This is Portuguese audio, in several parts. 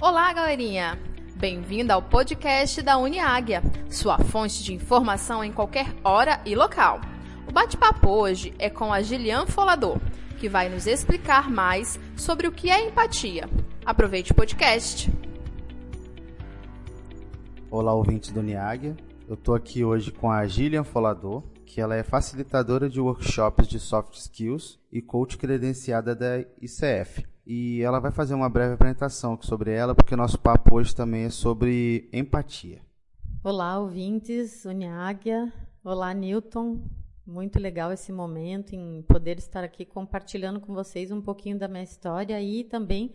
Olá, galerinha! Bem-vinda ao podcast da Uniáguia, sua fonte de informação em qualquer hora e local. O bate-papo hoje é com a Gilian Folador, que vai nos explicar mais sobre o que é empatia. Aproveite o podcast. Olá, ouvintes do Uniáguia. Eu estou aqui hoje com a Gillian Folador, que ela é facilitadora de workshops de soft skills e coach credenciada da ICF. E ela vai fazer uma breve apresentação sobre ela, porque nosso papo hoje também é sobre empatia. Olá, ouvintes, Uniáguia. Olá, Newton. Muito legal esse momento em poder estar aqui compartilhando com vocês um pouquinho da minha história e também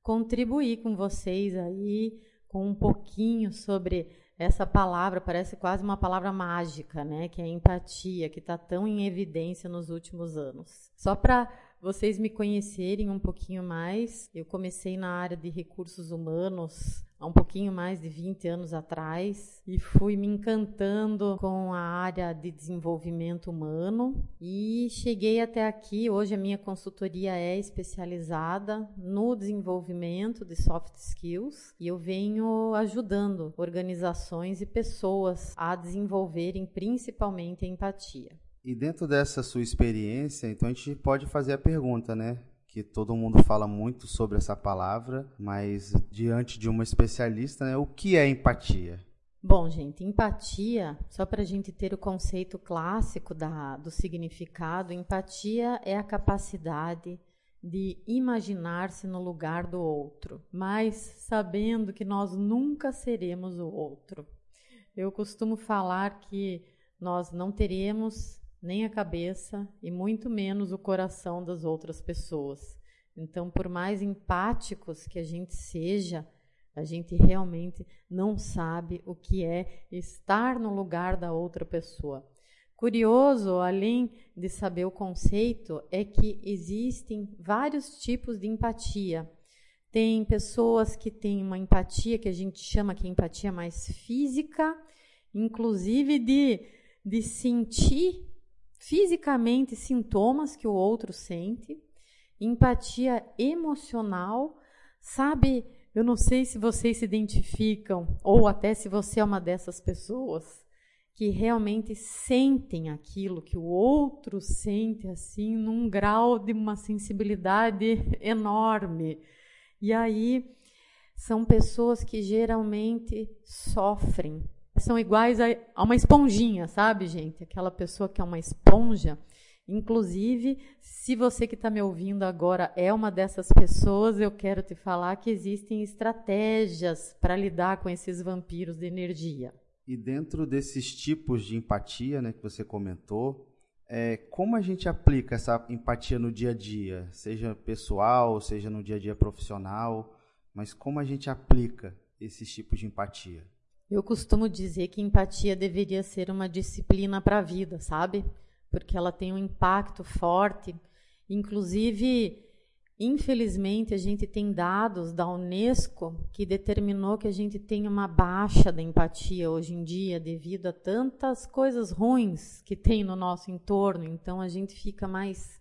contribuir com vocês aí com um pouquinho sobre essa palavra, parece quase uma palavra mágica, né? Que é empatia, que está tão em evidência nos últimos anos. Só para vocês me conhecerem um pouquinho mais, eu comecei na área de recursos humanos há um pouquinho mais de 20 anos atrás e fui me encantando com a área de desenvolvimento humano e cheguei até aqui. Hoje a minha consultoria é especializada no desenvolvimento de soft skills e eu venho ajudando organizações e pessoas a desenvolverem principalmente a empatia. E dentro dessa sua experiência, então a gente pode fazer a pergunta, né? que todo mundo fala muito sobre essa palavra, mas diante de uma especialista, né, o que é empatia? Bom, gente, empatia, só para a gente ter o conceito clássico da, do significado, empatia é a capacidade de imaginar-se no lugar do outro, mas sabendo que nós nunca seremos o outro. Eu costumo falar que nós não teremos nem a cabeça e muito menos o coração das outras pessoas. Então, por mais empáticos que a gente seja, a gente realmente não sabe o que é estar no lugar da outra pessoa. Curioso, além de saber o conceito, é que existem vários tipos de empatia. Tem pessoas que têm uma empatia que a gente chama que é empatia mais física, inclusive de, de sentir fisicamente sintomas que o outro sente, empatia emocional, sabe? Eu não sei se vocês se identificam ou até se você é uma dessas pessoas que realmente sentem aquilo que o outro sente assim num grau de uma sensibilidade enorme. E aí são pessoas que geralmente sofrem são iguais a, a uma esponjinha, sabe, gente? Aquela pessoa que é uma esponja. Inclusive, se você que está me ouvindo agora é uma dessas pessoas, eu quero te falar que existem estratégias para lidar com esses vampiros de energia. E dentro desses tipos de empatia né, que você comentou, é, como a gente aplica essa empatia no dia a dia, seja pessoal, seja no dia a dia profissional, mas como a gente aplica esses tipos de empatia? Eu costumo dizer que empatia deveria ser uma disciplina para a vida, sabe? Porque ela tem um impacto forte. Inclusive, infelizmente, a gente tem dados da Unesco que determinou que a gente tem uma baixa da empatia hoje em dia devido a tantas coisas ruins que tem no nosso entorno. Então, a gente fica mais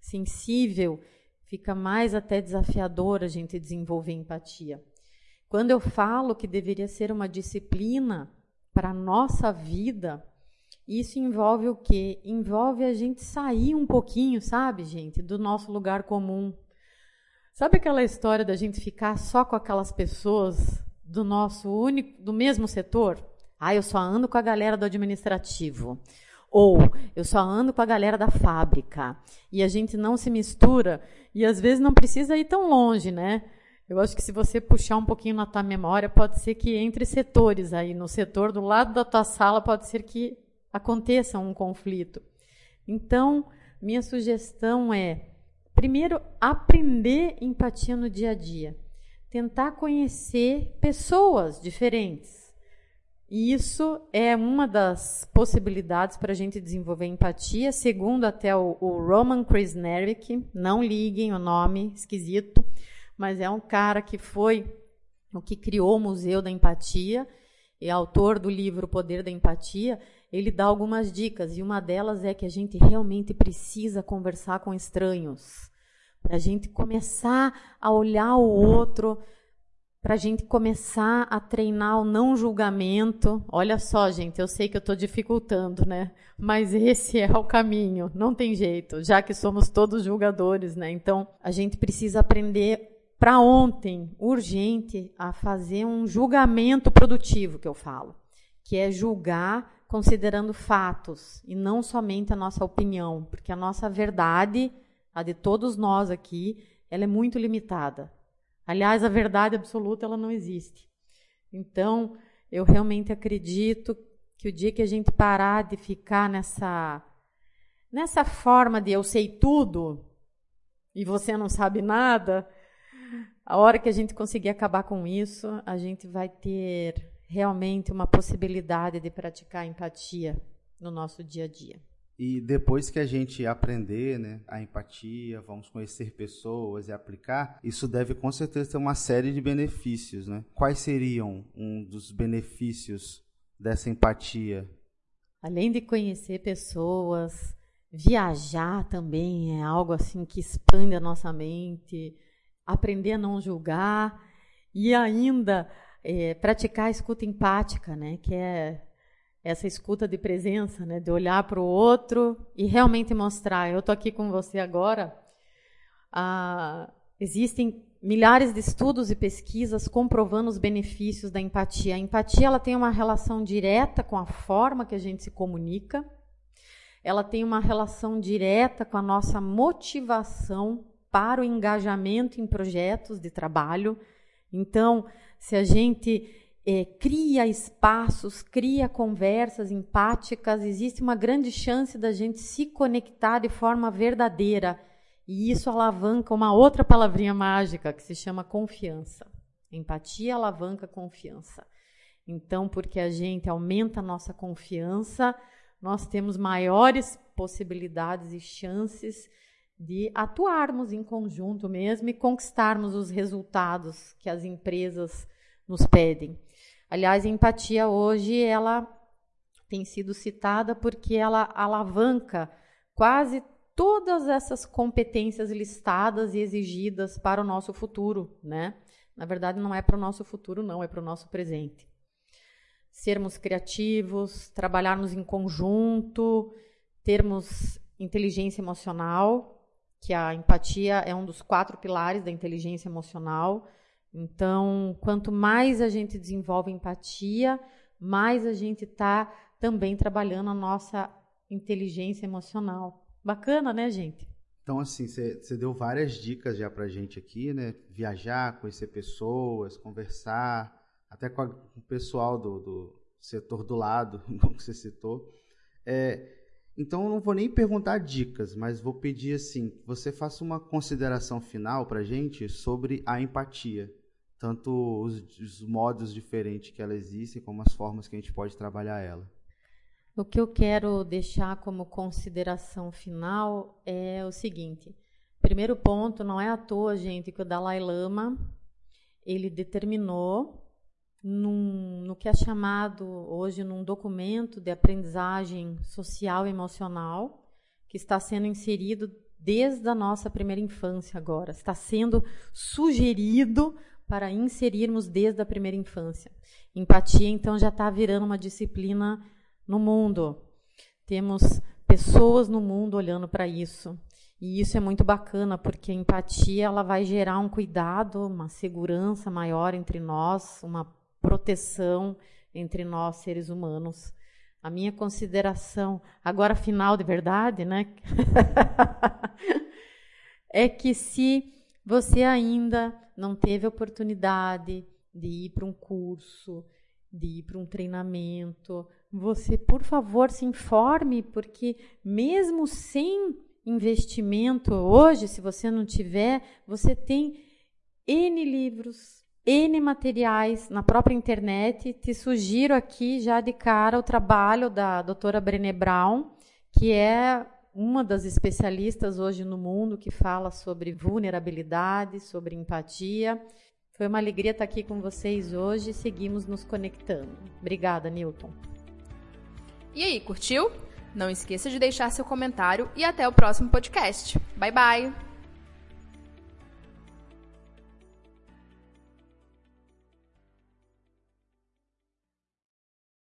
sensível, fica mais até desafiador a gente desenvolver empatia. Quando eu falo que deveria ser uma disciplina para a nossa vida, isso envolve o quê? Envolve a gente sair um pouquinho, sabe, gente, do nosso lugar comum. Sabe aquela história da gente ficar só com aquelas pessoas do nosso único, do mesmo setor? Ah, eu só ando com a galera do administrativo. Ou eu só ando com a galera da fábrica. E a gente não se mistura. E às vezes não precisa ir tão longe, né? Eu acho que se você puxar um pouquinho na tua memória, pode ser que entre setores aí, no setor do lado da tua sala, pode ser que aconteça um conflito. Então, minha sugestão é, primeiro, aprender empatia no dia a dia. Tentar conhecer pessoas diferentes. E isso é uma das possibilidades para a gente desenvolver empatia, segundo até o, o Roman Krasnerick, não liguem o nome esquisito, mas é um cara que foi o que criou o Museu da Empatia e autor do livro Poder da Empatia, ele dá algumas dicas e uma delas é que a gente realmente precisa conversar com estranhos, para a gente começar a olhar o outro, para a gente começar a treinar o não julgamento. Olha só, gente, eu sei que eu estou dificultando, né? Mas esse é o caminho, não tem jeito, já que somos todos julgadores, né? Então a gente precisa aprender para ontem, urgente, a fazer um julgamento produtivo, que eu falo, que é julgar considerando fatos e não somente a nossa opinião, porque a nossa verdade, a de todos nós aqui, ela é muito limitada. Aliás, a verdade absoluta ela não existe. Então, eu realmente acredito que o dia que a gente parar de ficar nessa nessa forma de eu sei tudo e você não sabe nada, a hora que a gente conseguir acabar com isso, a gente vai ter realmente uma possibilidade de praticar empatia no nosso dia a dia. E depois que a gente aprender né, a empatia, vamos conhecer pessoas e aplicar, isso deve com certeza ter uma série de benefícios. Né? Quais seriam um dos benefícios dessa empatia? Além de conhecer pessoas, viajar também é algo assim que expande a nossa mente, aprender a não julgar e ainda é, praticar a escuta empática, né, que é essa escuta de presença, né, de olhar para o outro e realmente mostrar. Eu estou aqui com você agora. Ah, existem milhares de estudos e pesquisas comprovando os benefícios da empatia. A empatia ela tem uma relação direta com a forma que a gente se comunica. Ela tem uma relação direta com a nossa motivação para o engajamento em projetos de trabalho. Então, se a gente é, cria espaços, cria conversas empáticas, existe uma grande chance da gente se conectar de forma verdadeira. E isso alavanca uma outra palavrinha mágica que se chama confiança. Empatia alavanca confiança. Então, porque a gente aumenta a nossa confiança, nós temos maiores possibilidades e chances de atuarmos em conjunto mesmo e conquistarmos os resultados que as empresas nos pedem. Aliás, a empatia hoje ela tem sido citada porque ela alavanca quase todas essas competências listadas e exigidas para o nosso futuro, né? Na verdade, não é para o nosso futuro, não, é para o nosso presente. Sermos criativos, trabalharmos em conjunto, termos inteligência emocional, que a empatia é um dos quatro pilares da inteligência emocional. Então, quanto mais a gente desenvolve empatia, mais a gente está também trabalhando a nossa inteligência emocional. Bacana, né, gente? Então, assim, você deu várias dicas já pra gente aqui, né? Viajar, conhecer pessoas, conversar, até com, a, com o pessoal do, do, setor do lado, como você citou. É, então eu não vou nem perguntar dicas, mas vou pedir assim, que você faça uma consideração final para gente sobre a empatia, tanto os, os, modos diferentes que ela existe, como as formas que a gente pode trabalhar ela. O que eu quero deixar como consideração final é o seguinte: primeiro ponto, não é à toa, gente, que o Dalai Lama ele determinou num, no que é chamado hoje num documento de aprendizagem social e emocional, que está sendo inserido desde a nossa primeira infância agora, está sendo sugerido para inserirmos desde a primeira infância. Empatia, então, já está virando uma disciplina no mundo. Temos pessoas no mundo olhando para isso. E isso é muito bacana, porque a empatia ela vai gerar um cuidado, uma segurança maior entre nós, uma proteção entre nós seres humanos. A minha consideração, agora final de verdade, né? é que se você ainda não teve oportunidade de ir para um curso, de ir para um treinamento, você, por favor, se informe, porque mesmo sem investimento hoje, se você não tiver, você tem N livros, N materiais na própria internet. Te sugiro aqui já de cara o trabalho da doutora Brené Brown, que é uma das especialistas hoje no mundo que fala sobre vulnerabilidade, sobre empatia. Foi uma alegria estar aqui com vocês hoje. Seguimos nos conectando. Obrigada, Newton. E aí, curtiu? Não esqueça de deixar seu comentário e até o próximo podcast. Bye, bye!